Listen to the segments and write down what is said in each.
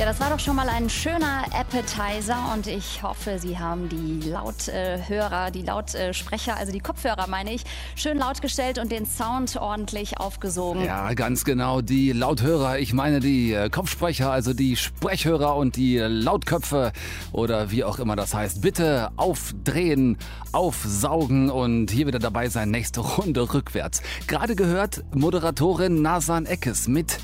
Ja, das war doch schon mal ein schöner Appetizer und ich hoffe, Sie haben die Lauthörer, die Lautsprecher, also die Kopfhörer meine ich, schön laut gestellt und den Sound ordentlich aufgesogen. Ja, ganz genau. Die Lauthörer, ich meine die äh, Kopfsprecher, also die Sprechhörer und die Lautköpfe oder wie auch immer das heißt. Bitte aufdrehen, aufsaugen und hier wieder dabei sein. Nächste Runde rückwärts. Gerade gehört Moderatorin Nasan Eckes mit,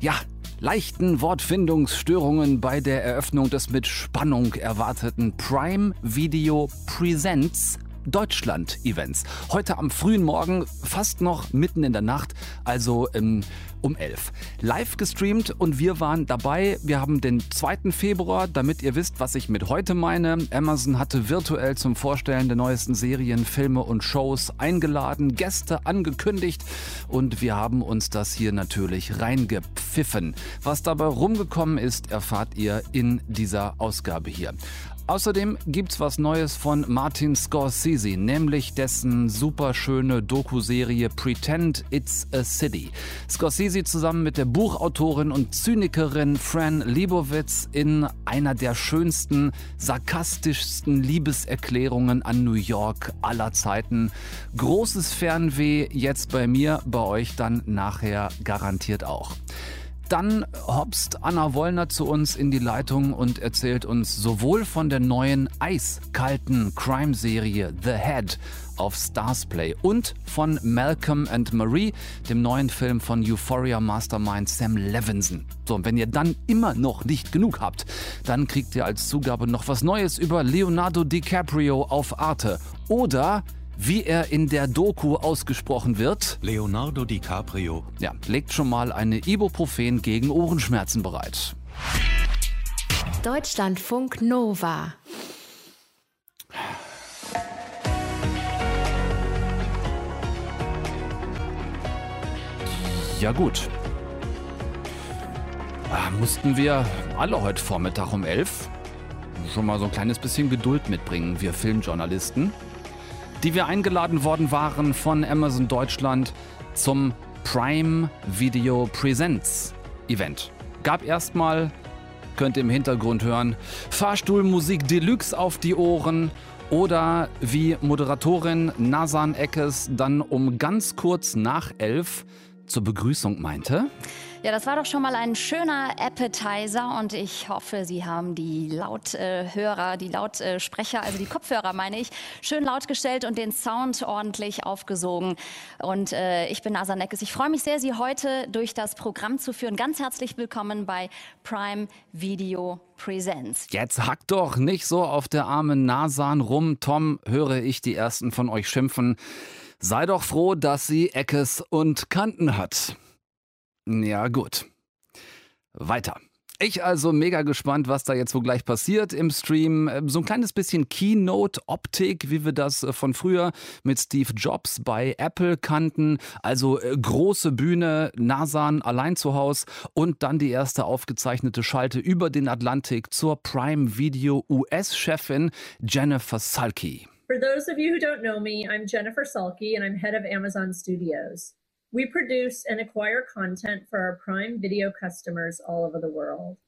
ja, leichten Wortfindungsstörungen bei der Eröffnung des mit Spannung erwarteten Prime Video Presents Deutschland-Events. Heute am frühen Morgen, fast noch mitten in der Nacht, also ähm, um 11. Live gestreamt und wir waren dabei. Wir haben den 2. Februar, damit ihr wisst, was ich mit heute meine. Amazon hatte virtuell zum Vorstellen der neuesten Serien, Filme und Shows eingeladen, Gäste angekündigt und wir haben uns das hier natürlich reingepfiffen. Was dabei rumgekommen ist, erfahrt ihr in dieser Ausgabe hier. Außerdem gibt's was Neues von Martin Scorsese, nämlich dessen superschöne Doku-Serie Pretend It's a City. Scorsese zusammen mit der Buchautorin und Zynikerin Fran Lebowitz in einer der schönsten, sarkastischsten Liebeserklärungen an New York aller Zeiten. Großes Fernweh jetzt bei mir, bei euch dann nachher garantiert auch. Dann hopst Anna Wollner zu uns in die Leitung und erzählt uns sowohl von der neuen eiskalten Crime-Serie The Head auf Starsplay und von Malcolm and Marie, dem neuen Film von Euphoria Mastermind Sam Levinson. So, und wenn ihr dann immer noch nicht genug habt, dann kriegt ihr als Zugabe noch was Neues über Leonardo DiCaprio auf Arte oder wie er in der Doku ausgesprochen wird. Leonardo DiCaprio. Ja, legt schon mal eine Ibuprofen gegen Ohrenschmerzen bereit. Deutschlandfunk Nova. Ja gut. Ah, mussten wir alle heute Vormittag um elf schon mal so ein kleines bisschen Geduld mitbringen, wir Filmjournalisten die wir eingeladen worden waren von Amazon Deutschland zum Prime Video Presents Event. Gab erstmal, könnt ihr im Hintergrund hören, Fahrstuhlmusik Deluxe auf die Ohren oder wie Moderatorin Nasan Eckes dann um ganz kurz nach elf zur Begrüßung meinte. Ja, das war doch schon mal ein schöner Appetizer und ich hoffe, Sie haben die Lauthörer, die Lautsprecher, also die Kopfhörer meine ich, schön laut gestellt und den Sound ordentlich aufgesogen. Und äh, ich bin Nasa Neckes. Ich freue mich sehr, Sie heute durch das Programm zu führen. Ganz herzlich willkommen bei Prime Video Presents. Jetzt hackt doch nicht so auf der armen Nasan rum. Tom, höre ich die ersten von euch schimpfen. Sei doch froh, dass sie Eckes und Kanten hat. Ja, gut. Weiter. Ich also mega gespannt, was da jetzt wohl gleich passiert im Stream. Ähm, so ein kleines bisschen Keynote-Optik, wie wir das äh, von früher mit Steve Jobs bei Apple kannten. Also äh, große Bühne, Nasan allein zu Hause und dann die erste aufgezeichnete Schalte über den Atlantik zur Prime Video US-Chefin Jennifer Salke. For those of you who don't know me, I'm Jennifer Salke and I'm head of Amazon Studios. We produce and acquire content for our Prime Video customers all over the world.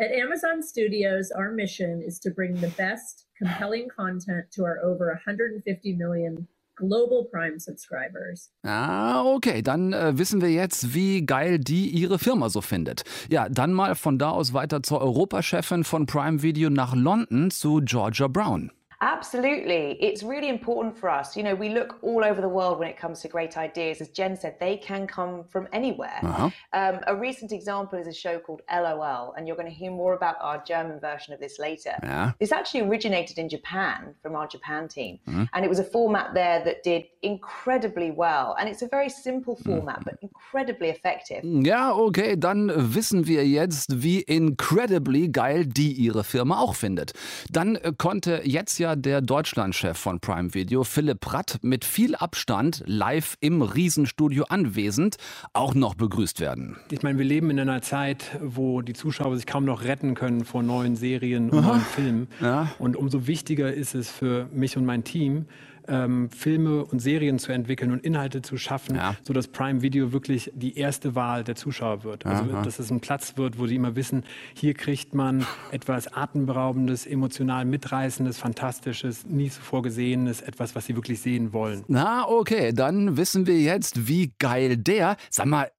At Amazon Studios, our mission is to bring the best, compelling content to our over 150 million Global Prime Subscribers. Ah, okay, dann äh, wissen wir jetzt, wie geil die ihre Firma so findet. Ja, dann mal von da aus weiter zur Europachefin von Prime Video nach London zu Georgia Brown. Absolutely. It's really important for us. You know, we look all over the world when it comes to great ideas. As Jen said, they can come from anywhere. Uh-huh. Um, a recent example is a show called LOL, and you're going to hear more about our German version of this later. Yeah. This actually originated in Japan from our Japan team. Mm-hmm. And it was a format there that did incredibly well. And it's a very simple format, mm-hmm. but incredibly effective. Ja, okay, dann wissen wir jetzt, wie incredibly geil die ihre Firma auch findet. Dann äh, konnte jetzt ja der Deutschlandchef von Prime Video, Philipp Pratt, mit viel Abstand live im Riesenstudio anwesend, auch noch begrüßt werden. Ich meine, wir leben in einer Zeit, wo die Zuschauer sich kaum noch retten können vor neuen Serien und Aha. neuen Filmen. Ja. Und umso wichtiger ist es für mich und mein Team, ähm, Filme und Serien zu entwickeln und Inhalte zu schaffen, ja. sodass Prime Video wirklich die erste Wahl der Zuschauer wird. Also, Aha. dass es ein Platz wird, wo sie immer wissen, hier kriegt man etwas Atemberaubendes, emotional mitreißendes, fantastisches, nie zuvor gesehenes, etwas, was sie wirklich sehen wollen. Na, okay, dann wissen wir jetzt, wie geil der. Sag mal,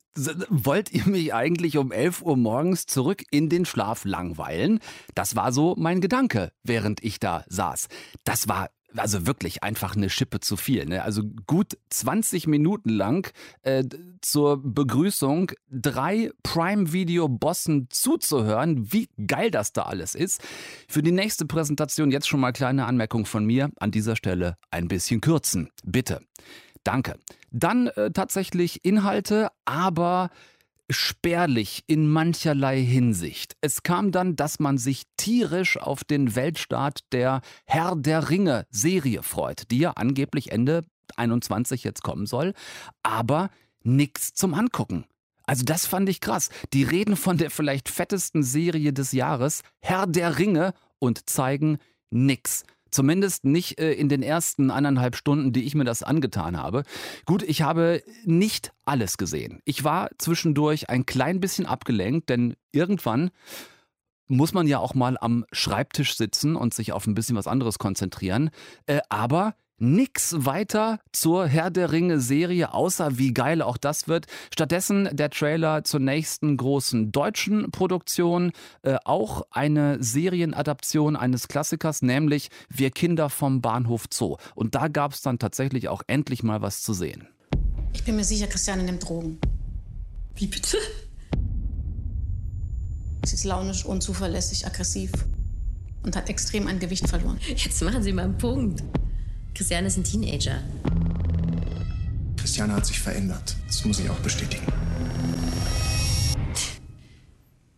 wollt ihr mich eigentlich um 11 Uhr morgens zurück in den Schlaf langweilen? Das war so mein Gedanke, während ich da saß. Das war also wirklich einfach eine Schippe zu viel. Ne? Also gut 20 Minuten lang äh, zur Begrüßung drei Prime-Video-Bossen zuzuhören, wie geil das da alles ist. Für die nächste Präsentation jetzt schon mal kleine Anmerkung von mir. An dieser Stelle ein bisschen kürzen. Bitte. Danke. Dann äh, tatsächlich Inhalte, aber spärlich in mancherlei Hinsicht. Es kam dann, dass man sich tierisch auf den Weltstart der Herr der Ringe Serie freut, die ja angeblich Ende 21 jetzt kommen soll, aber nichts zum Angucken. Also das fand ich krass. Die reden von der vielleicht fettesten Serie des Jahres, Herr der Ringe, und zeigen nix. Zumindest nicht äh, in den ersten anderthalb Stunden, die ich mir das angetan habe. Gut, ich habe nicht alles gesehen. Ich war zwischendurch ein klein bisschen abgelenkt, denn irgendwann muss man ja auch mal am Schreibtisch sitzen und sich auf ein bisschen was anderes konzentrieren. Äh, aber Nix weiter zur Herr der Ringe Serie, außer wie geil auch das wird. Stattdessen der Trailer zur nächsten großen deutschen Produktion, äh, auch eine Serienadaption eines Klassikers, nämlich Wir Kinder vom Bahnhof Zoo. Und da gab es dann tatsächlich auch endlich mal was zu sehen. Ich bin mir sicher, Christiane nimmt Drogen. Wie bitte? Sie ist launisch, unzuverlässig, aggressiv und hat extrem an Gewicht verloren. Jetzt machen Sie mal einen Punkt. Christiane ist ein Teenager. Christiane hat sich verändert. Das muss ich auch bestätigen.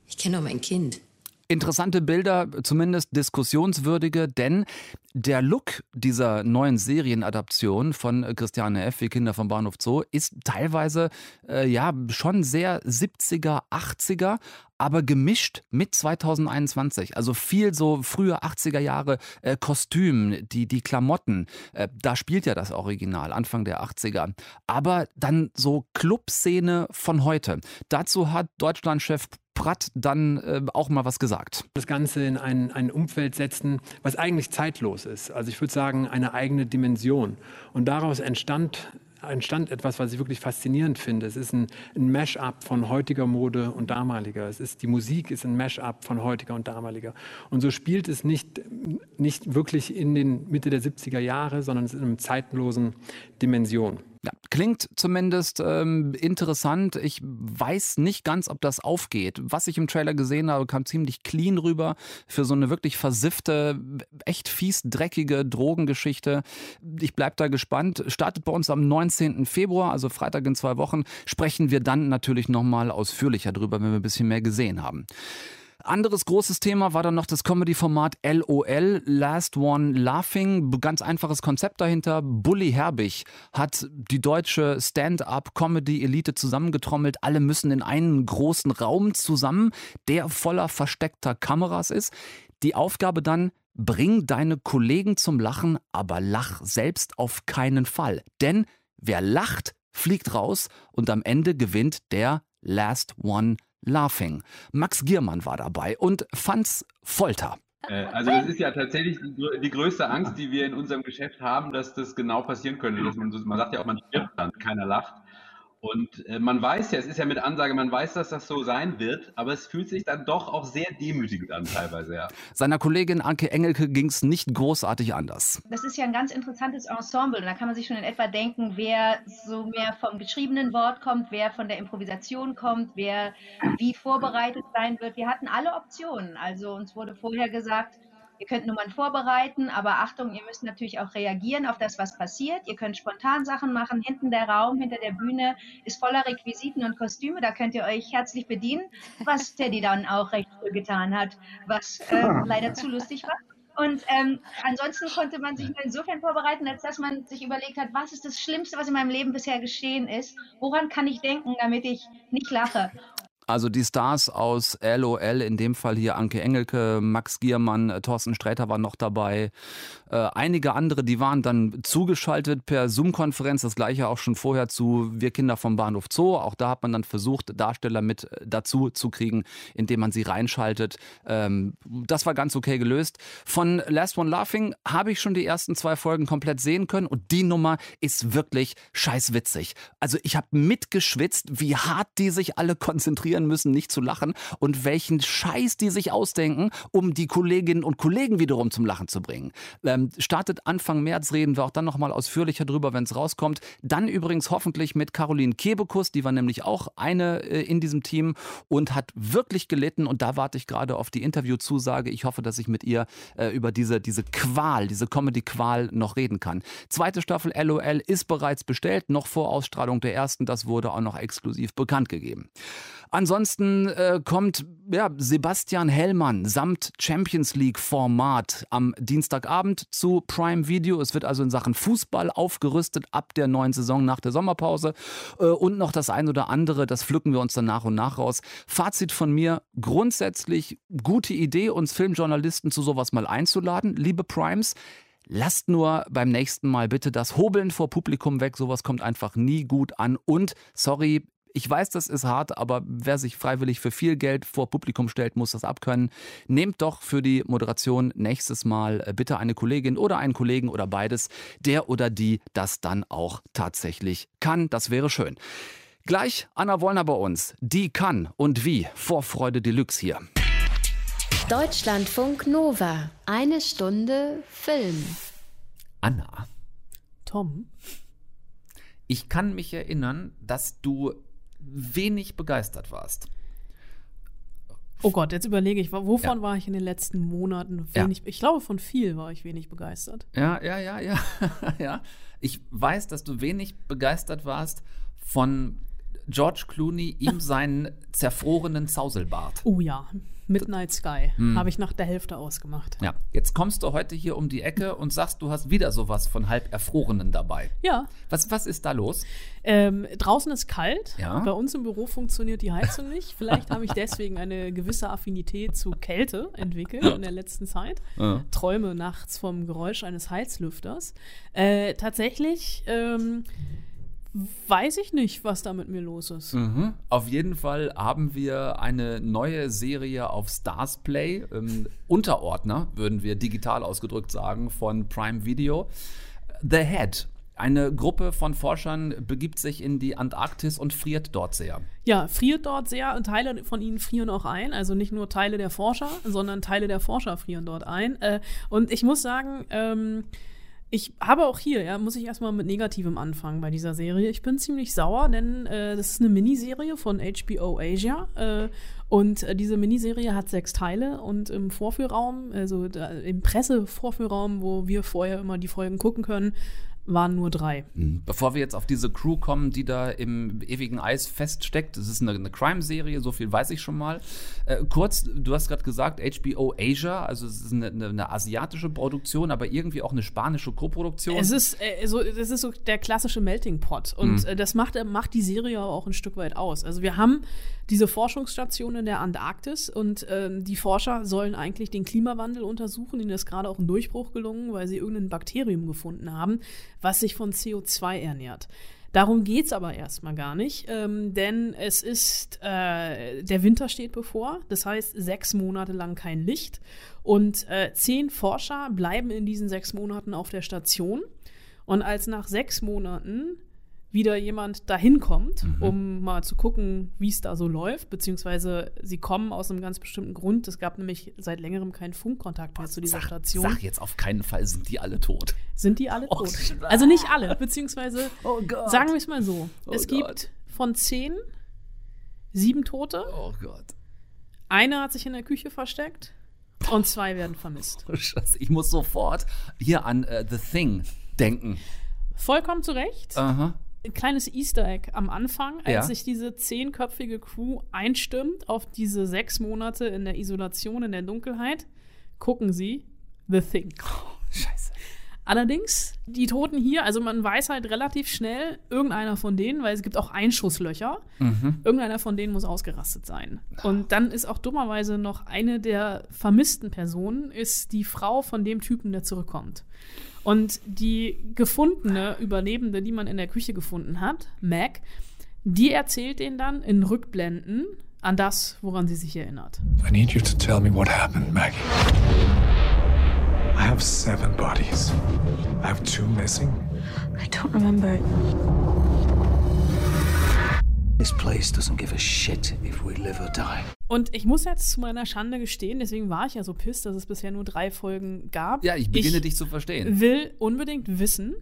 Ich kenne doch mein Kind. Interessante Bilder, zumindest diskussionswürdige, denn der Look dieser neuen Serienadaption von Christiane F. wie Kinder vom Bahnhof Zoo ist teilweise äh, ja schon sehr 70er, 80er, aber gemischt mit 2021. Also viel so frühe 80er Jahre äh, Kostüm, die, die Klamotten. Äh, da spielt ja das Original, Anfang der 80er. Aber dann so Clubszene von heute. Dazu hat Deutschlandchef Pratt dann äh, auch mal was gesagt. Das Ganze in ein, ein Umfeld setzen, was eigentlich zeitlos ist. Also ich würde sagen, eine eigene Dimension. Und daraus entstand entstand etwas, was ich wirklich faszinierend finde. Es ist ein, ein Mash-up von heutiger Mode und damaliger. Es ist, die Musik ist ein Mash-up von heutiger und damaliger. Und so spielt es nicht, nicht wirklich in den Mitte der 70er Jahre, sondern es ist in einer zeitlosen Dimension. Ja, klingt zumindest ähm, interessant. Ich weiß nicht ganz, ob das aufgeht. Was ich im Trailer gesehen habe, kam ziemlich clean rüber für so eine wirklich versiffte, echt fies dreckige Drogengeschichte. Ich bleibe da gespannt. Startet bei uns am 19. Februar, also Freitag in zwei Wochen. Sprechen wir dann natürlich nochmal ausführlicher drüber, wenn wir ein bisschen mehr gesehen haben. Anderes großes Thema war dann noch das Comedy-Format LOL, Last One Laughing. Ganz einfaches Konzept dahinter. Bully Herbig hat die deutsche Stand-up-Comedy-Elite zusammengetrommelt. Alle müssen in einen großen Raum zusammen, der voller versteckter Kameras ist. Die Aufgabe dann, bring deine Kollegen zum Lachen, aber lach selbst auf keinen Fall. Denn wer lacht, fliegt raus und am Ende gewinnt der Last One Laughing. Laughing. Max Giermann war dabei und fand's Folter. Äh, also das ist ja tatsächlich die, größte Angst, die wir in unserem Geschäft haben, dass das genau passieren könnte. Man sagt ja auch, man stirbt dann, keiner lacht. Und äh, man weiß ja, es ist ja mit Ansage, man weiß, dass das so sein wird, aber es fühlt sich dann doch auch sehr demütigend an teilweise, ja. Seiner Kollegin Anke Engelke ging es nicht großartig anders. Das ist ja ein ganz interessantes Ensemble und da kann man sich schon in etwa denken, wer so mehr vom geschriebenen Wort kommt, wer von der Improvisation kommt, wer wie vorbereitet sein wird. Wir hatten alle Optionen. Also uns wurde vorher gesagt, Ihr könnt Nummern vorbereiten, aber Achtung, ihr müsst natürlich auch reagieren auf das, was passiert. Ihr könnt spontan Sachen machen. Hinten der Raum, hinter der Bühne ist voller Requisiten und Kostüme. Da könnt ihr euch herzlich bedienen, was Teddy dann auch recht früh getan hat, was äh, leider zu lustig war. Und ähm, ansonsten konnte man sich nur insofern vorbereiten, als dass man sich überlegt hat, was ist das Schlimmste, was in meinem Leben bisher geschehen ist? Woran kann ich denken, damit ich nicht lache? Also die Stars aus LOL, in dem Fall hier Anke Engelke, Max Giermann, äh, Thorsten Sträter waren noch dabei. Äh, einige andere, die waren dann zugeschaltet per Zoom-Konferenz. Das gleiche auch schon vorher zu Wir Kinder vom Bahnhof Zoo. Auch da hat man dann versucht, Darsteller mit äh, dazu zu kriegen, indem man sie reinschaltet. Ähm, das war ganz okay gelöst. Von Last One Laughing habe ich schon die ersten zwei Folgen komplett sehen können und die Nummer ist wirklich scheißwitzig. Also ich habe mitgeschwitzt, wie hart die sich alle konzentrieren konzentrieren müssen, nicht zu lachen und welchen Scheiß die sich ausdenken, um die Kolleginnen und Kollegen wiederum zum Lachen zu bringen. Ähm, startet Anfang März, reden wir auch dann nochmal ausführlicher drüber, wenn es rauskommt. Dann übrigens hoffentlich mit Caroline Kebekus, die war nämlich auch eine äh, in diesem Team und hat wirklich gelitten und da warte ich gerade auf die Interviewzusage. Ich hoffe, dass ich mit ihr äh, über diese, diese Qual, diese Comedy-Qual noch reden kann. Zweite Staffel LOL ist bereits bestellt, noch vor Ausstrahlung der ersten. Das wurde auch noch exklusiv bekannt gegeben. Ansonsten äh, kommt ja, Sebastian Hellmann samt Champions League Format am Dienstagabend zu Prime Video. Es wird also in Sachen Fußball aufgerüstet ab der neuen Saison nach der Sommerpause. Äh, und noch das ein oder andere, das pflücken wir uns dann nach und nach raus. Fazit von mir, grundsätzlich gute Idee, uns Filmjournalisten zu sowas mal einzuladen. Liebe Primes, Lasst nur beim nächsten Mal bitte das Hobeln vor Publikum weg. Sowas kommt einfach nie gut an. Und sorry, ich weiß, das ist hart, aber wer sich freiwillig für viel Geld vor Publikum stellt, muss das abkönnen. Nehmt doch für die Moderation nächstes Mal äh, bitte eine Kollegin oder einen Kollegen oder beides, der oder die das dann auch tatsächlich kann. Das wäre schön. Gleich Anna Wollner bei uns. Die kann und wie. Vorfreude Deluxe hier. Deutschlandfunk Nova. Eine Stunde Film. Anna. Tom. Ich kann mich erinnern, dass du wenig begeistert warst. Oh Gott, jetzt überlege ich, wovon ja. war ich in den letzten Monaten wenig, ja. ich glaube von viel war ich wenig begeistert. Ja, ja, ja, ja, ja. Ich weiß, dass du wenig begeistert warst von George Clooney, ihm seinen zerfrorenen Zauselbart. Oh ja. Midnight Sky. Hm. Habe ich nach der Hälfte ausgemacht. Ja, jetzt kommst du heute hier um die Ecke und sagst, du hast wieder sowas von halb Erfrorenen dabei. Ja. Was, was ist da los? Ähm, draußen ist kalt. Ja. Bei uns im Büro funktioniert die Heizung nicht. Vielleicht habe ich deswegen eine gewisse Affinität zu Kälte entwickelt in der letzten Zeit. Ja. Träume nachts vom Geräusch eines Heizlüfters. Äh, tatsächlich. Ähm, weiß ich nicht, was da mit mir los ist. Mhm. Auf jeden Fall haben wir eine neue Serie auf Stars Play, ähm, Unterordner, würden wir digital ausgedrückt sagen, von Prime Video. The Head. Eine Gruppe von Forschern begibt sich in die Antarktis und friert dort sehr. Ja, friert dort sehr und Teile von ihnen frieren auch ein. Also nicht nur Teile der Forscher, sondern Teile der Forscher frieren dort ein. Äh, und ich muss sagen, ähm, ich habe auch hier, ja, muss ich erstmal mit Negativem anfangen bei dieser Serie. Ich bin ziemlich sauer, denn äh, das ist eine Miniserie von HBO Asia. Äh, und äh, diese Miniserie hat sechs Teile und im Vorführraum, also da, im Pressevorführraum, wo wir vorher immer die Folgen gucken können, waren nur drei. Mhm. Bevor wir jetzt auf diese Crew kommen, die da im ewigen Eis feststeckt, das ist eine, eine Crime-Serie, so viel weiß ich schon mal. Äh, kurz, du hast gerade gesagt, HBO Asia, also es ist eine, eine, eine, asiatische Produktion, aber irgendwie auch eine spanische Koproduktion. Es ist, äh, so, das ist so der klassische Melting Pot und mhm. äh, das macht, macht die Serie auch ein Stück weit aus. Also wir haben diese Forschungsstation in der Antarktis und ähm, die Forscher sollen eigentlich den Klimawandel untersuchen. Ihnen ist gerade auch ein Durchbruch gelungen, weil sie irgendein Bakterium gefunden haben, was sich von CO2 ernährt. Darum geht es aber erstmal gar nicht, ähm, denn es ist, äh, der Winter steht bevor, das heißt sechs Monate lang kein Licht und äh, zehn Forscher bleiben in diesen sechs Monaten auf der Station und als nach sechs Monaten wieder jemand dahin kommt, mhm. um mal zu gucken, wie es da so läuft, beziehungsweise sie kommen aus einem ganz bestimmten Grund. Es gab nämlich seit längerem keinen Funkkontakt mehr zu dieser sag, Station. Sag jetzt auf keinen Fall, sind die alle tot. Sind die alle oh, tot? Also nicht alle, beziehungsweise oh sagen wir es mal so. Oh es Gott. gibt von zehn sieben Tote. Oh Gott. Einer hat sich in der Küche versteckt und zwei werden vermisst. Oh, Scheiße, ich muss sofort hier an uh, The Thing denken. Vollkommen zu Recht. Aha ein kleines Easter Egg am Anfang, als ja. sich diese zehnköpfige Crew einstimmt auf diese sechs Monate in der Isolation, in der Dunkelheit, gucken sie The Thing. Oh, scheiße. Allerdings, die Toten hier, also man weiß halt relativ schnell, irgendeiner von denen, weil es gibt auch Einschusslöcher, mhm. irgendeiner von denen muss ausgerastet sein. Und dann ist auch dummerweise noch eine der vermissten Personen, ist die Frau von dem Typen, der zurückkommt. Und die gefundene Überlebende, die man in der Küche gefunden hat, Mac, die erzählt denen dann in Rückblenden an das, woran sie sich erinnert. I need you to tell me what happened, Maggie. I have seven bodies. I have two missing. I don't remember. This place doesn't give a shit if we live or die. Und ich muss jetzt zu meiner Schande gestehen, deswegen war ich ja so pisst, dass es bisher nur drei Folgen gab. Ja, ich beginne ich dich zu verstehen. Will unbedingt wissen,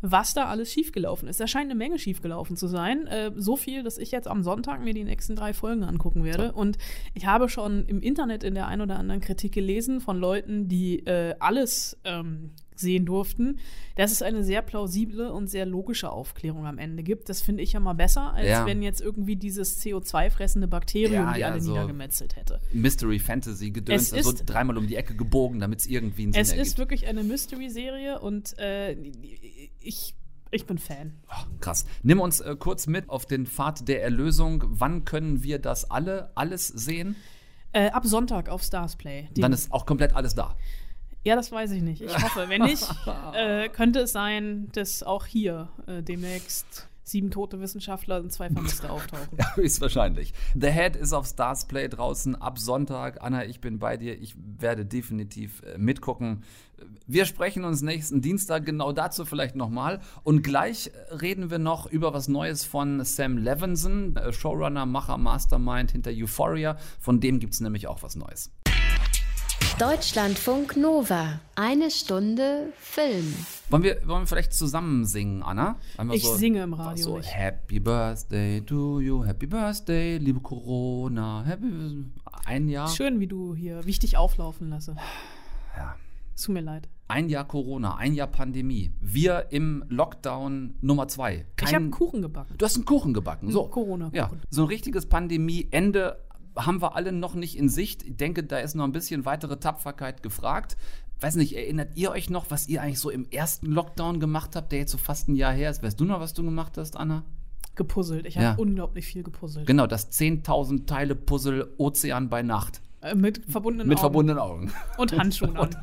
was da alles schiefgelaufen ist. Da scheint eine Menge schiefgelaufen zu sein. Äh, so viel, dass ich jetzt am Sonntag mir die nächsten drei Folgen angucken werde. Und ich habe schon im Internet in der ein oder anderen Kritik gelesen von Leuten, die äh, alles ähm, sehen durften, dass es eine sehr plausible und sehr logische Aufklärung am Ende gibt. Das finde ich ja mal besser, als ja. wenn jetzt irgendwie dieses CO2-fressende Bakterium ja, die ja, alle so niedergemetzelt hätte. Mystery Fantasy gedöns, also dreimal um die Ecke gebogen, damit es irgendwie einen Sinn Es ergibt. ist wirklich eine Mystery-Serie und äh, ich ich bin Fan. Oh, krass. Nimm uns äh, kurz mit auf den Pfad der Erlösung. Wann können wir das alle, alles sehen? Äh, ab Sonntag auf Starsplay. Dann ist auch komplett alles da. Ja, das weiß ich nicht. Ich hoffe. Wenn nicht, äh, könnte es sein, dass auch hier äh, demnächst sieben tote Wissenschaftler und zwei Vermisste auftauchen. Ja, höchstwahrscheinlich. The Head ist auf Stars Play draußen ab Sonntag. Anna, ich bin bei dir. Ich werde definitiv äh, mitgucken. Wir sprechen uns nächsten Dienstag genau dazu vielleicht nochmal. Und gleich reden wir noch über was Neues von Sam Levinson, äh, Showrunner, Macher, Mastermind hinter Euphoria. Von dem gibt es nämlich auch was Neues. Deutschlandfunk Nova. Eine Stunde Film. Wollen wir, wollen wir vielleicht zusammen singen, Anna? Einmal ich so, singe im Radio. So, nicht. Happy Birthday to you, Happy Birthday, liebe Corona. Happy, ein Jahr. Schön, wie du hier, wie ich dich auflaufen lasse. Ja. Es tut mir leid. Ein Jahr Corona, ein Jahr Pandemie. Wir im Lockdown Nummer zwei. Kein, ich habe Kuchen gebacken. Du hast einen Kuchen gebacken. So. Corona. -Kuchen. Ja, so ein richtiges Pandemie-Ende haben wir alle noch nicht in Sicht. Ich denke, da ist noch ein bisschen weitere Tapferkeit gefragt. Weiß nicht, erinnert ihr euch noch, was ihr eigentlich so im ersten Lockdown gemacht habt, der jetzt so fast ein Jahr her ist? Weißt du noch, was du gemacht hast, Anna? Gepuzzelt. Ich habe ja. unglaublich viel gepuzzelt. Genau, das 10.000 Teile Puzzle Ozean bei Nacht. Äh, mit verbundenen mit Augen. verbundenen Augen. Und Handschuhen an.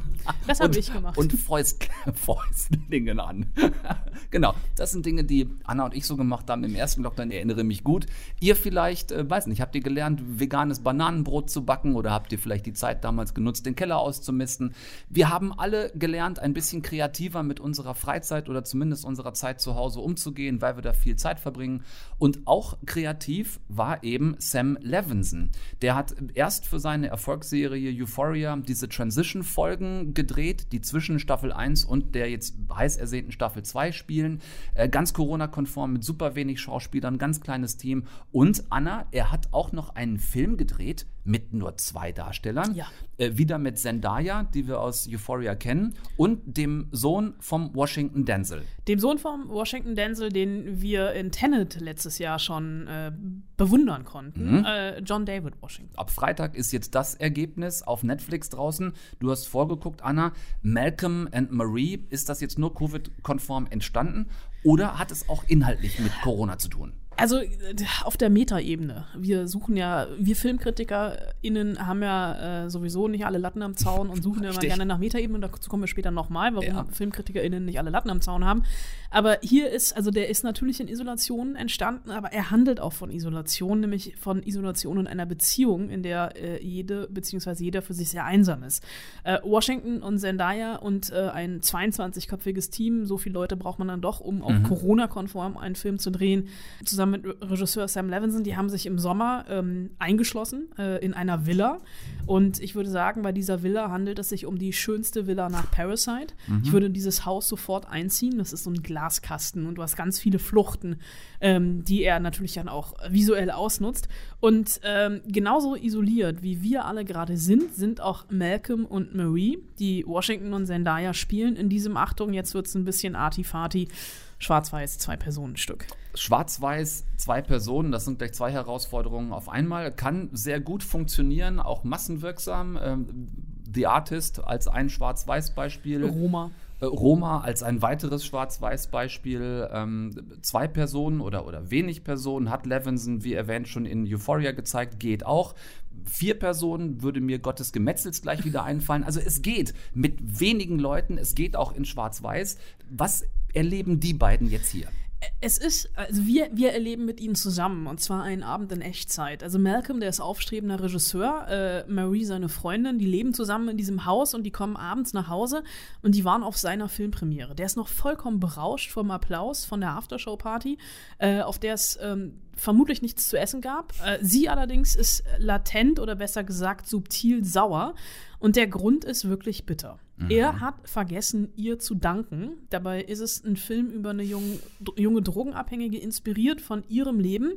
Das habe ich gemacht. Und Fäust, Fäustlingen an. genau, das sind Dinge, die Anna und ich so gemacht haben im ersten Lockdown. Ich erinnere mich gut. Ihr vielleicht, äh, weiß nicht, habt ihr gelernt, veganes Bananenbrot zu backen oder habt ihr vielleicht die Zeit damals genutzt, den Keller auszumisten? Wir haben alle gelernt, ein bisschen kreativer mit unserer Freizeit oder zumindest unserer Zeit zu Hause umzugehen, weil wir da viel Zeit verbringen. Und auch kreativ war eben Sam Levinson. Der hat erst für seine Erfolgsserie Euphoria diese Transition-Folgen gedreht, die zwischen Staffel 1 und der jetzt heiß ersehnten Staffel 2 spielen. Äh, ganz Corona-konform mit super wenig Schauspielern, ganz kleines Team. Und Anna, er hat auch noch einen Film gedreht mit nur zwei Darstellern. Ja. Äh, wieder mit Zendaya, die wir aus Euphoria kennen, und dem Sohn vom Washington Denzel. Dem Sohn vom Washington Denzel, den wir in Tenet letztes Jahr schon äh, bewundern konnten. Mhm. Äh, John David Washington. Ab Freitag ist jetzt das Ergebnis auf Netflix draußen. Du hast vorgeguckt, Anna. Malcolm and Marie, ist das jetzt nur Covid-konform entstanden oder hat es auch inhaltlich mit Corona zu tun? Also äh, auf der Metaebene. Wir suchen ja, wir FilmkritikerInnen haben ja äh, sowieso nicht alle Latten am Zaun und suchen ja immer gerne nach Metaebene. Dazu kommen wir später nochmal, warum ja. FilmkritikerInnen nicht alle Latten am Zaun haben. Aber hier ist, also der ist natürlich in Isolation entstanden, aber er handelt auch von Isolation, nämlich von Isolation in einer Beziehung, in der äh, jede beziehungsweise jeder für sich sehr einsam ist. Äh, Washington und Zendaya und äh, ein 22-köpfiges Team, so viele Leute braucht man dann doch, um auch mhm. Corona-konform einen Film zu drehen, zusammen mit Regisseur Sam Levinson, die haben sich im Sommer ähm, eingeschlossen äh, in einer Villa. Und ich würde sagen, bei dieser Villa handelt es sich um die schönste Villa nach Parasite. Mhm. Ich würde in dieses Haus sofort einziehen. Das ist so ein Glaskasten und du hast ganz viele Fluchten, ähm, die er natürlich dann auch visuell ausnutzt. Und ähm, genauso isoliert, wie wir alle gerade sind, sind auch Malcolm und Marie, die Washington und Zendaya spielen in diesem Achtung. Jetzt wird es ein bisschen artifati. Schwarz-Weiß, Zwei-Personen-Stück. Schwarz-Weiß, zwei Personen, das sind gleich zwei Herausforderungen auf einmal. Kann sehr gut funktionieren, auch massenwirksam. Ähm, The Artist als ein Schwarz-Weiß-Beispiel. Roma. Äh, Roma als ein weiteres Schwarz-Weiß-Beispiel. Ähm, zwei Personen oder, oder wenig Personen hat Levinson, wie erwähnt, schon in Euphoria gezeigt, geht auch. Vier Personen würde mir Gottes Gemetzels gleich wieder einfallen. Also es geht mit wenigen Leuten, es geht auch in Schwarz-Weiß. Was erleben die beiden jetzt hier? Es ist, also wir, wir erleben mit ihnen zusammen und zwar einen Abend in Echtzeit. Also Malcolm, der ist aufstrebender Regisseur, äh, Marie, seine Freundin, die leben zusammen in diesem Haus und die kommen abends nach Hause und die waren auf seiner Filmpremiere. Der ist noch vollkommen berauscht vom Applaus von der Aftershow-Party, äh, auf der es ähm, vermutlich nichts zu essen gab. Äh, sie allerdings ist latent oder besser gesagt subtil sauer und der Grund ist wirklich bitter. Mhm. Er hat vergessen, ihr zu danken. Dabei ist es ein Film über eine junge, junge Drogenabhängige, inspiriert von ihrem Leben.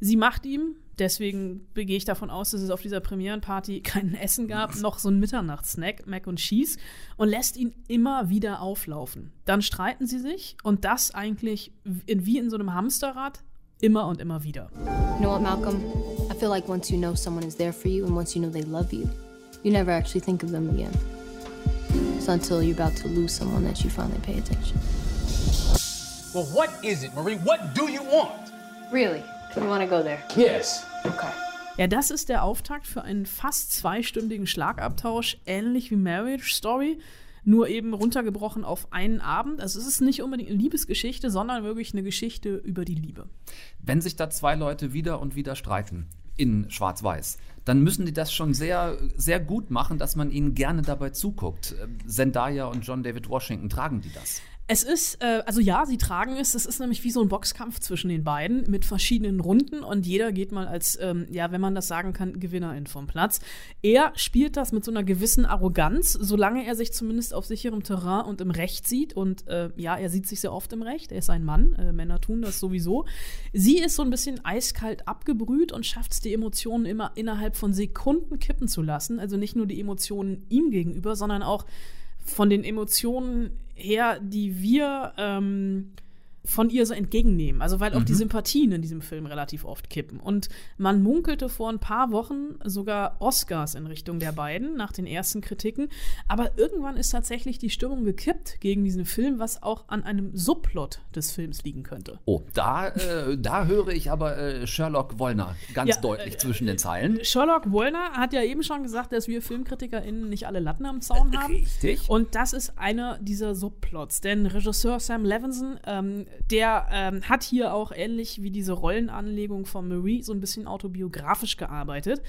Sie macht ihm, deswegen gehe ich davon aus, dass es auf dieser Premierenparty kein Essen gab, noch so ein Mitternachtssnack, Mac und Cheese, und lässt ihn immer wieder auflaufen. Dann streiten sie sich und das eigentlich wie in so einem Hamsterrad immer und immer wieder. You know what, Malcolm? I feel like once you know someone is there for you and once you know they love you, you never actually think of them again. It's until you're about to lose someone that you finally pay attention. Well, what is it, Marie? What do you want? Really? Do you want to go there? Yes. Okay. Ja, das ist der Auftakt für einen fast zweistündigen Schlagabtausch, ähnlich wie Marriage Story, nur eben runtergebrochen auf einen Abend. Also es ist nicht unbedingt eine Liebesgeschichte, sondern wirklich eine Geschichte über die Liebe. Wenn sich da zwei Leute wieder und wieder streiten, in Schwarz-Weiß, dann müssen die das schon sehr, sehr gut machen, dass man ihnen gerne dabei zuguckt. Zendaya und John David Washington tragen die das. Es ist, äh, also ja, sie tragen es. Es ist nämlich wie so ein Boxkampf zwischen den beiden mit verschiedenen Runden und jeder geht mal als, ähm, ja, wenn man das sagen kann, Gewinnerin vom Platz. Er spielt das mit so einer gewissen Arroganz, solange er sich zumindest auf sicherem Terrain und im Recht sieht. Und äh, ja, er sieht sich sehr oft im Recht. Er ist ein Mann. Äh, Männer tun das sowieso. Sie ist so ein bisschen eiskalt abgebrüht und schafft es, die Emotionen immer innerhalb von Sekunden kippen zu lassen. Also nicht nur die Emotionen ihm gegenüber, sondern auch von den Emotionen her, die wir ähm, von ihr so entgegennehmen. Also weil auch mhm. die Sympathien in diesem Film relativ oft kippen. Und man munkelte vor ein paar Wochen sogar Oscars in Richtung der beiden nach den ersten Kritiken. Aber irgendwann ist tatsächlich die Stimmung gekippt gegen diesen Film, was auch an einem Subplot des Films liegen könnte. Oh, da, äh, da höre ich aber äh, Sherlock Wollner ganz ja, deutlich äh, zwischen den Zeilen. Sherlock Wollner hat ja eben schon gesagt, dass wir FilmkritikerInnen nicht alle Latten am Zaun haben. Richtig. Und das ist einer dieser Subplots. Denn Regisseur Sam Levinson ähm, der ähm, hat hier auch ähnlich wie diese Rollenanlegung von Marie so ein bisschen autobiografisch gearbeitet.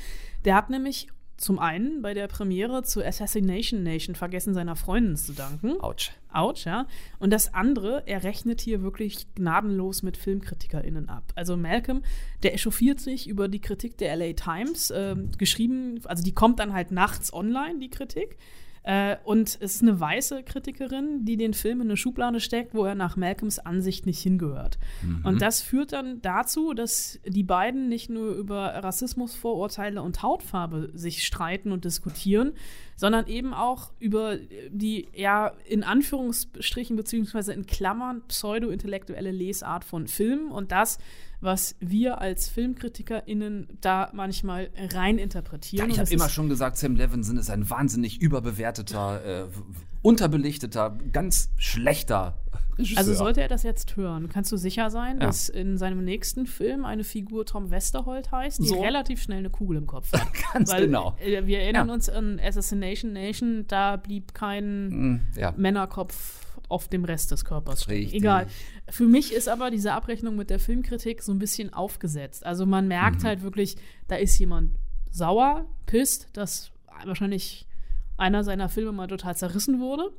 Der hat nämlich zum einen bei der Premiere zu Assassination Nation vergessen, seiner Freundin zu danken. Autsch. Autsch, ja. Und das andere, er rechnet hier wirklich gnadenlos mit FilmkritikerInnen ab. Also Malcolm, der echauffiert sich über die Kritik der LA Times, äh, geschrieben, also die kommt dann halt nachts online, die Kritik. Äh, und es ist eine weiße Kritikerin, die den Film in eine Schublade steckt, wo er nach Malcolms Ansicht nicht hingehört. Mhm. Und das führt dann dazu, dass die beiden nicht nur über Rassismusvorurteile und Hautfarbe sich streiten und diskutieren, sondern eben auch über die, ja, in Anführungsstrichen beziehungsweise in Klammern pseudo-intellektuelle Lesart von Filmen und das, was wir als FilmkritikerInnen da manchmal reininterpretieren. Ja, ich habe immer schon gesagt, Sam Levinson ist ein wahnsinnig überbewerteter, äh, unterbelichteter, ganz schlechter Regisseur. Also sollte er das jetzt hören, kannst du sicher sein, ja. dass in seinem nächsten Film eine Figur Tom Westerholt heißt, die so. relativ schnell eine Kugel im Kopf hat. Ganz Weil, genau. Äh, wir erinnern ja. uns an Assassination Nation, da blieb kein mm, ja. Männerkopf auf dem Rest des Körpers stehen. Egal. Für mich ist aber diese Abrechnung mit der Filmkritik so ein bisschen aufgesetzt. Also man merkt mhm. halt wirklich, da ist jemand sauer, pisst, dass wahrscheinlich einer seiner Filme mal total zerrissen wurde.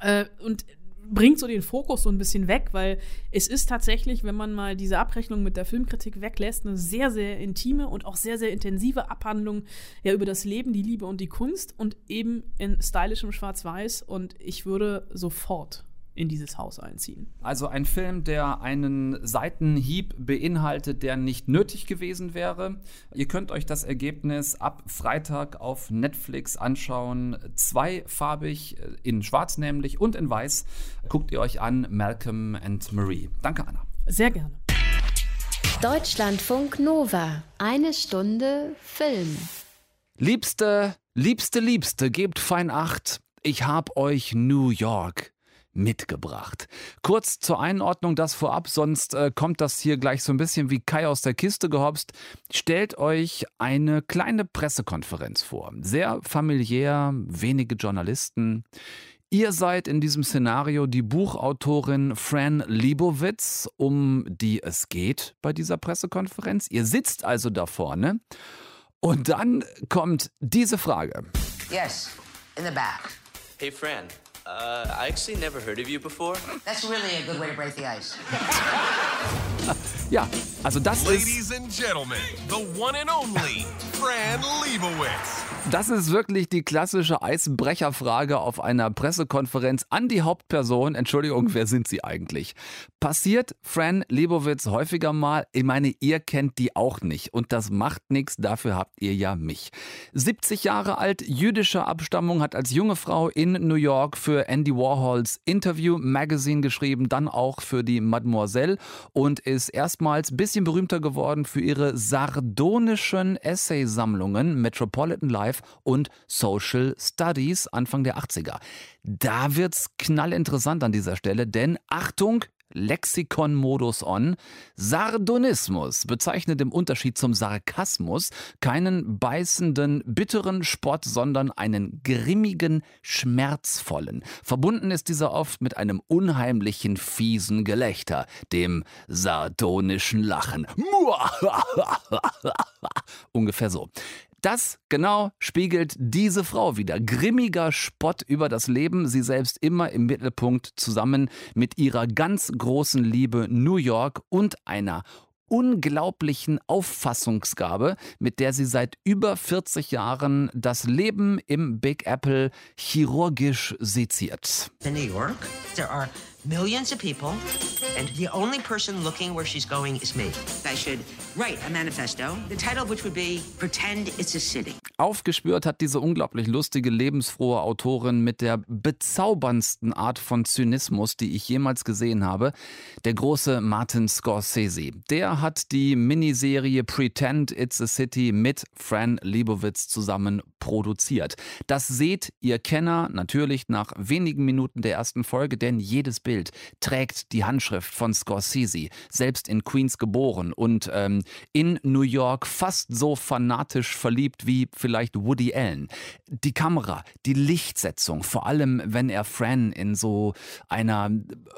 Äh, und bringt so den Fokus so ein bisschen weg, weil es ist tatsächlich, wenn man mal diese Abrechnung mit der Filmkritik weglässt, eine sehr, sehr intime und auch sehr, sehr intensive Abhandlung ja über das Leben, die Liebe und die Kunst und eben in stylischem Schwarz-Weiß und ich würde sofort in dieses Haus einziehen. Also ein Film, der einen Seitenhieb beinhaltet, der nicht nötig gewesen wäre. Ihr könnt euch das Ergebnis ab Freitag auf Netflix anschauen. Zweifarbig, äh, in schwarz nämlich und in weiß. Guckt ihr euch an Malcolm and Marie. Danke, Anna. Sehr gerne. Deutschlandfunk Nova. Eine Stunde Film. Liebste, liebste, liebste, gebt fein acht. Ich hab euch New York. Mitgebracht. Kurz zur Einordnung das vorab, sonst äh, kommt das hier gleich so ein bisschen wie Kai aus der Kiste gehopst. Stellt euch eine kleine Pressekonferenz vor. Sehr familiär, wenige Journalisten. Ihr seid in diesem Szenario die Buchautorin Fran Lebowitz, um die es geht bei dieser Pressekonferenz. Ihr sitzt also da vorne und dann kommt diese Frage. Yes, in the back. Hey, Fran. Uh, I actually never heard of you before. That's really a good way to break the ice. Ja, also das ist. Ladies and gentlemen, the one and only Fran Lebowitz. Das ist wirklich die klassische Eisbrecherfrage auf einer Pressekonferenz an die Hauptperson. Entschuldigung, wer sind Sie eigentlich? Passiert Fran Lebowitz häufiger mal? Ich meine, ihr kennt die auch nicht und das macht nichts, dafür habt ihr ja mich. 70 Jahre alt, jüdischer Abstammung, hat als junge Frau in New York für Andy Warhols Interview Magazine geschrieben, dann auch für die Mademoiselle und ist erstmals ein bisschen berühmter geworden für ihre sardonischen Essaysammlungen Metropolitan Life und Social Studies Anfang der 80er. Da wird's knallinteressant an dieser Stelle, denn Achtung, Lexikon-Modus on. Sardonismus bezeichnet im Unterschied zum Sarkasmus keinen beißenden, bitteren Spott, sondern einen grimmigen, schmerzvollen. Verbunden ist dieser oft mit einem unheimlichen, fiesen Gelächter, dem sardonischen Lachen. Ungefähr so. Das genau spiegelt diese Frau wieder. Grimmiger Spott über das Leben, sie selbst immer im Mittelpunkt zusammen mit ihrer ganz großen Liebe New York und einer unglaublichen Auffassungsgabe, mit der sie seit über 40 Jahren das Leben im Big Apple chirurgisch seziert. In New York, there are millions of people, and the only person looking where she's going is me. I should write a manifesto, the title of which would be Pretend It's a City. Aufgespürt hat diese unglaublich lustige, lebensfrohe Autorin mit der bezauberndsten Art von Zynismus, die ich jemals gesehen habe, der große Martin Scorsese. Der hat die Miniserie Pretend It's a City mit Fran Lebowitz zusammen produziert. Das seht ihr Kenner natürlich nach wenigen Minuten der ersten Folge, denn jedes Bild trägt die Handschrift von Scorsese, selbst in Queens geboren und ähm, in New York fast so fanatisch verliebt wie vielleicht Woody Allen. Die Kamera, die Lichtsetzung, vor allem wenn er Fran in so einer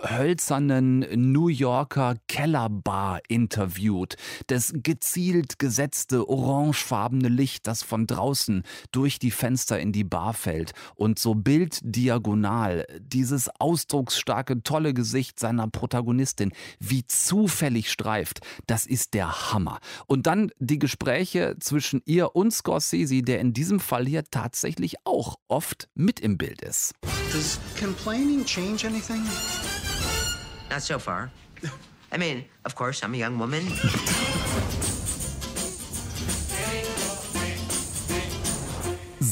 hölzernen New Yorker Kellerbar interviewt, das gezielt gesetzte orangefarbene Licht, das von draußen durch die Fenster in die Bar fällt und so bilddiagonal dieses ausdrucksstarke, tolle Gesicht seiner Protagonistin wie zufällig streift, das ist der Hammer. Und dann die Gespräche zwischen ihr und Scorsese, der in diesem Fall hier tatsächlich auch oft mit im Bild ist. Does complaining change anything? Not so far. I mean, of course, I'm a young woman.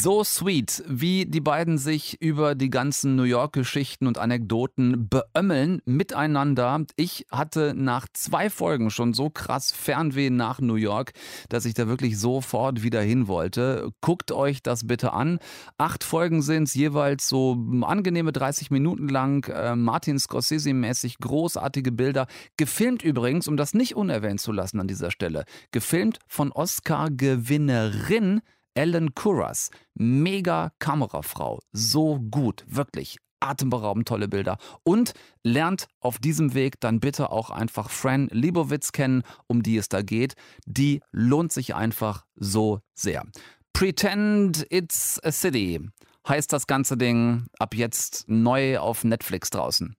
So sweet, wie die beiden sich über die ganzen New York-Geschichten und Anekdoten beömmeln miteinander. Ich hatte nach zwei Folgen schon so krass Fernweh nach New York, dass ich da wirklich sofort wieder hin wollte. Guckt euch das bitte an. Acht Folgen sind es jeweils so angenehme 30 Minuten lang. Äh, Martin Scorsese-mäßig großartige Bilder. Gefilmt übrigens, um das nicht unerwähnt zu lassen an dieser Stelle. Gefilmt von Oscar-Gewinnerin Ellen Kuras, mega Kamerafrau, so gut, wirklich atemberaubend tolle Bilder und lernt auf diesem Weg dann bitte auch einfach Fran Lebowitz kennen, um die es da geht. Die lohnt sich einfach so sehr. Pretend It's a City heißt das ganze Ding ab jetzt neu auf Netflix draußen.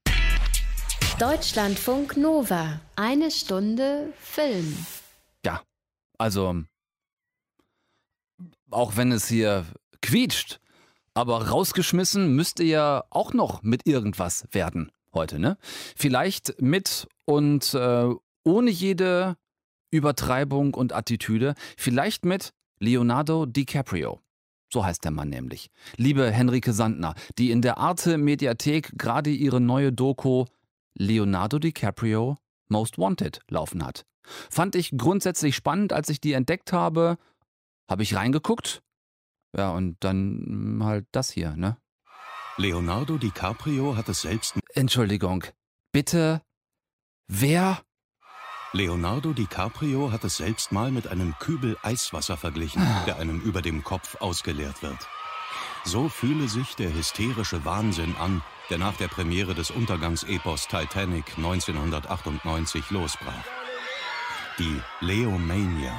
Deutschlandfunk Nova. Eine Stunde Film. Ja, also auch wenn es hier quietscht, aber rausgeschmissen müsst ihr ja auch noch mit irgendwas werden heute, ne? Vielleicht mit und äh, ohne jede Übertreibung und Attitüde, vielleicht mit Leonardo DiCaprio. So heißt der Mann nämlich. Liebe Henrike Sandner, die in der Arte Mediathek gerade ihre neue Doku Leonardo DiCaprio Most Wanted laufen hat. Fand ich grundsätzlich spannend, als ich die entdeckt habe habe ich reingeguckt. Ja, und dann hm, halt das hier, ne? Leonardo DiCaprio hat es selbst. Entschuldigung. Bitte. Wer? Leonardo DiCaprio hat es selbst mal mit einem Kübel Eiswasser verglichen, der einem über dem Kopf ausgeleert wird. So fühle sich der hysterische Wahnsinn an, der nach der Premiere des Untergangsepos Titanic 1998 losbrach. Die Leomania.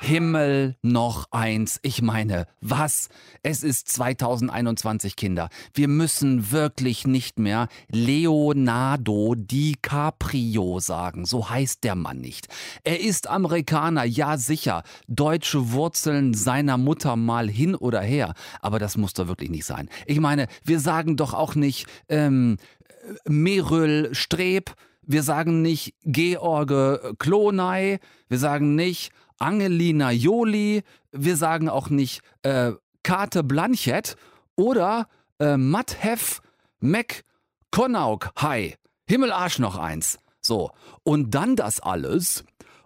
Himmel noch eins. Ich meine, was? Es ist 2021, Kinder. Wir müssen wirklich nicht mehr Leonardo DiCaprio sagen. So heißt der Mann nicht. Er ist Amerikaner, ja sicher. Deutsche Wurzeln seiner Mutter mal hin oder her. Aber das muss doch wirklich nicht sein. Ich meine, wir sagen doch auch nicht ähm, Meryl Streb. Wir sagen nicht George Klonei. Wir sagen nicht Angelina Jolie, wir sagen auch nicht äh, Kate Blanchett oder äh, Matthew McConaughey. Hi, Himmelarsch noch eins. So, und dann das alles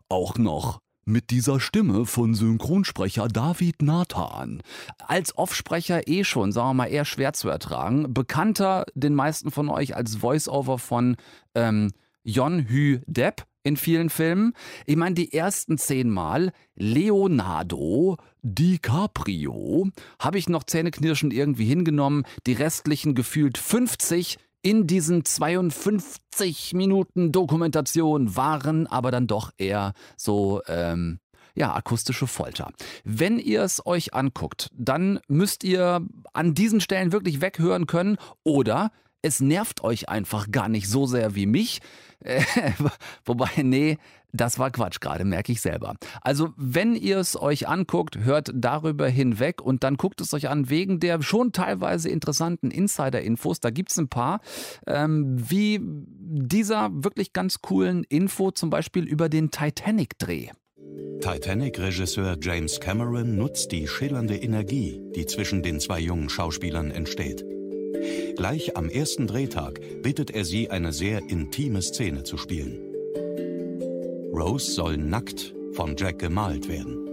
auch noch mit dieser Stimme von Synchronsprecher David Nathan. Als Offsprecher eh schon, sagen wir mal, eher schwer zu ertragen. Bekannter den meisten von euch als Voiceover von ähm, Jon Hü Depp in vielen Filmen. Ich meine, die ersten zehnmal Leonardo DiCaprio habe ich noch zähneknirschend irgendwie hingenommen. Die restlichen gefühlt 50 in diesen 52 Minuten Dokumentation waren aber dann doch eher so, ähm, ja, akustische Folter. Wenn ihr es euch anguckt, dann müsst ihr an diesen Stellen wirklich weghören können oder es nervt euch einfach gar nicht so sehr wie mich. Äh, wobei, nee, das war Quatsch gerade, merke ich selber. Also, wenn ihr es euch anguckt, hört darüber hinweg und dann guckt es euch an wegen der schon teilweise interessanten Insider-Infos. Da gibt es ein paar, ähm, wie dieser wirklich ganz coolen Info zum Beispiel über den Titanic-Dreh. Titanic-Regisseur James Cameron nutzt die schillernde Energie, die zwischen den zwei jungen Schauspielern entsteht. Gleich am ersten Drehtag bittet er sie, eine sehr intime Szene zu spielen. Rose soll nackt von Jack gemalt werden.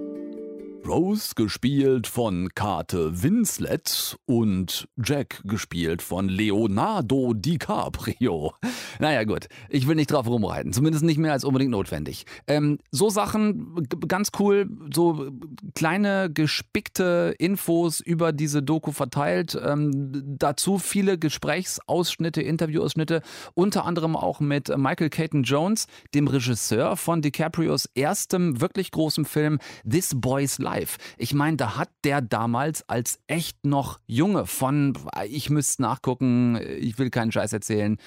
Rose gespielt von Kate Winslet und Jack gespielt von Leonardo DiCaprio. Naja gut, ich will nicht drauf rumreiten, zumindest nicht mehr als unbedingt notwendig. Ähm, so Sachen, ganz cool, so kleine gespickte Infos über diese Doku verteilt. Ähm, dazu viele Gesprächsausschnitte, Interviewausschnitte, unter anderem auch mit Michael Caton Jones, dem Regisseur von DiCaprios erstem wirklich großem Film This Boy's Life. Live. Ich meine, da hat der damals als echt noch Junge von, ich müsste nachgucken, ich will keinen Scheiß erzählen.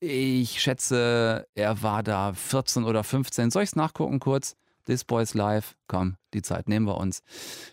Ich schätze, er war da 14 oder 15. Soll ich es nachgucken kurz? This Boy's Life, komm, die Zeit nehmen wir uns.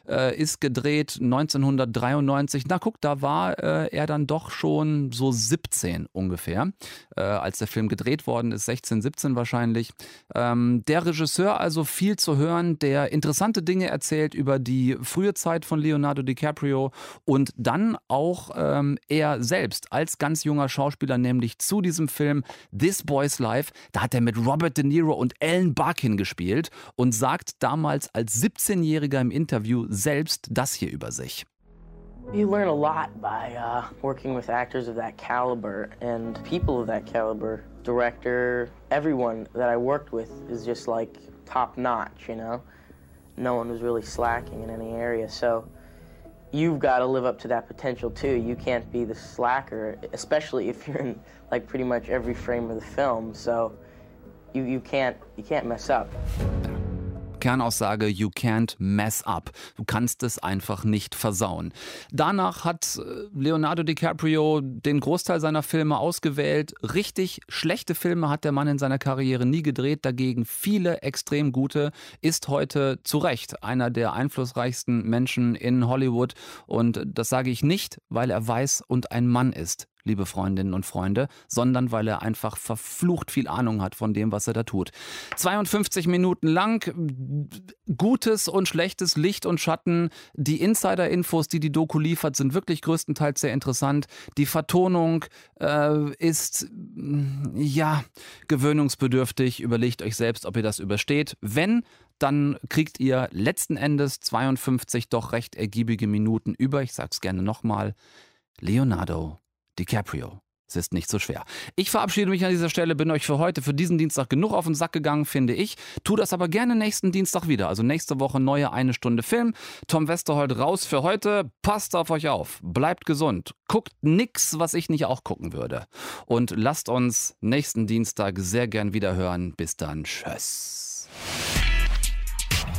Äh, ist gedreht 1993. Na guck, da war äh, er dann doch schon so 17 ungefähr, äh, als der Film gedreht worden ist, 16, 17 wahrscheinlich. Ähm, der Regisseur also viel zu hören, der interessante Dinge erzählt über die frühe Zeit von Leonardo DiCaprio und dann auch ähm, er selbst als ganz junger Schauspieler, nämlich zu diesem Film This Boy's Life, da hat er mit Robert De Niro und Ellen Barkin gespielt und sagt damals als 17-Jähriger im Interview selbst das hier über sich. You learn a lot by uh, working with actors of that caliber and people of that caliber. Director, everyone that I worked with is just like top notch, you know? No one was really slacking in any area. So you've got to live up to that potential too. You can't be the slacker, especially if you're in like pretty much every frame of the film. So you, you can't you can't mess up. Kernaussage, you can't mess up. Du kannst es einfach nicht versauen. Danach hat äh, Leonardo DiCaprio den Großteil seiner Filme ausgewählt. Richtig schlechte Filme hat der Mann in seiner Karriere nie gedreht, dagegen viele extrem gute, ist heute zu Recht einer der einflussreichsten Menschen in Hollywood. Und das sage ich nicht, weil er weiß und ein Mann ist liebe Freundinnen und Freunde, sondern weil er einfach verflucht viel Ahnung hat von dem, was er da tut. 52 Minuten lang, gutes und schlechtes Licht und Schatten. Die Insider-Infos, die die Doku liefert, sind wirklich größtenteils sehr interessant. Die Vertonung äh, ist, ja, gewöhnungsbedürftig. Überlegt euch selbst, ob ihr das übersteht. Wenn, dann kriegt ihr letzten Endes 52 doch recht ergiebige Minuten über. Ich sag's gerne nochmal. Leonardo DiCaprio. Es ist nicht so schwer. Ich verabschiede mich an dieser Stelle, bin euch für heute, für diesen Dienstag genug auf den Sack gegangen, finde ich. Tu das aber gerne nächsten Dienstag wieder. Also nächste Woche neue eine Stunde Film. Tom Westerholt raus für heute. Passt auf euch auf. Bleibt gesund. Guckt nix, was ich nicht auch gucken würde. Und lasst uns nächsten Dienstag sehr gern wieder hören. Bis dann. Tschüss.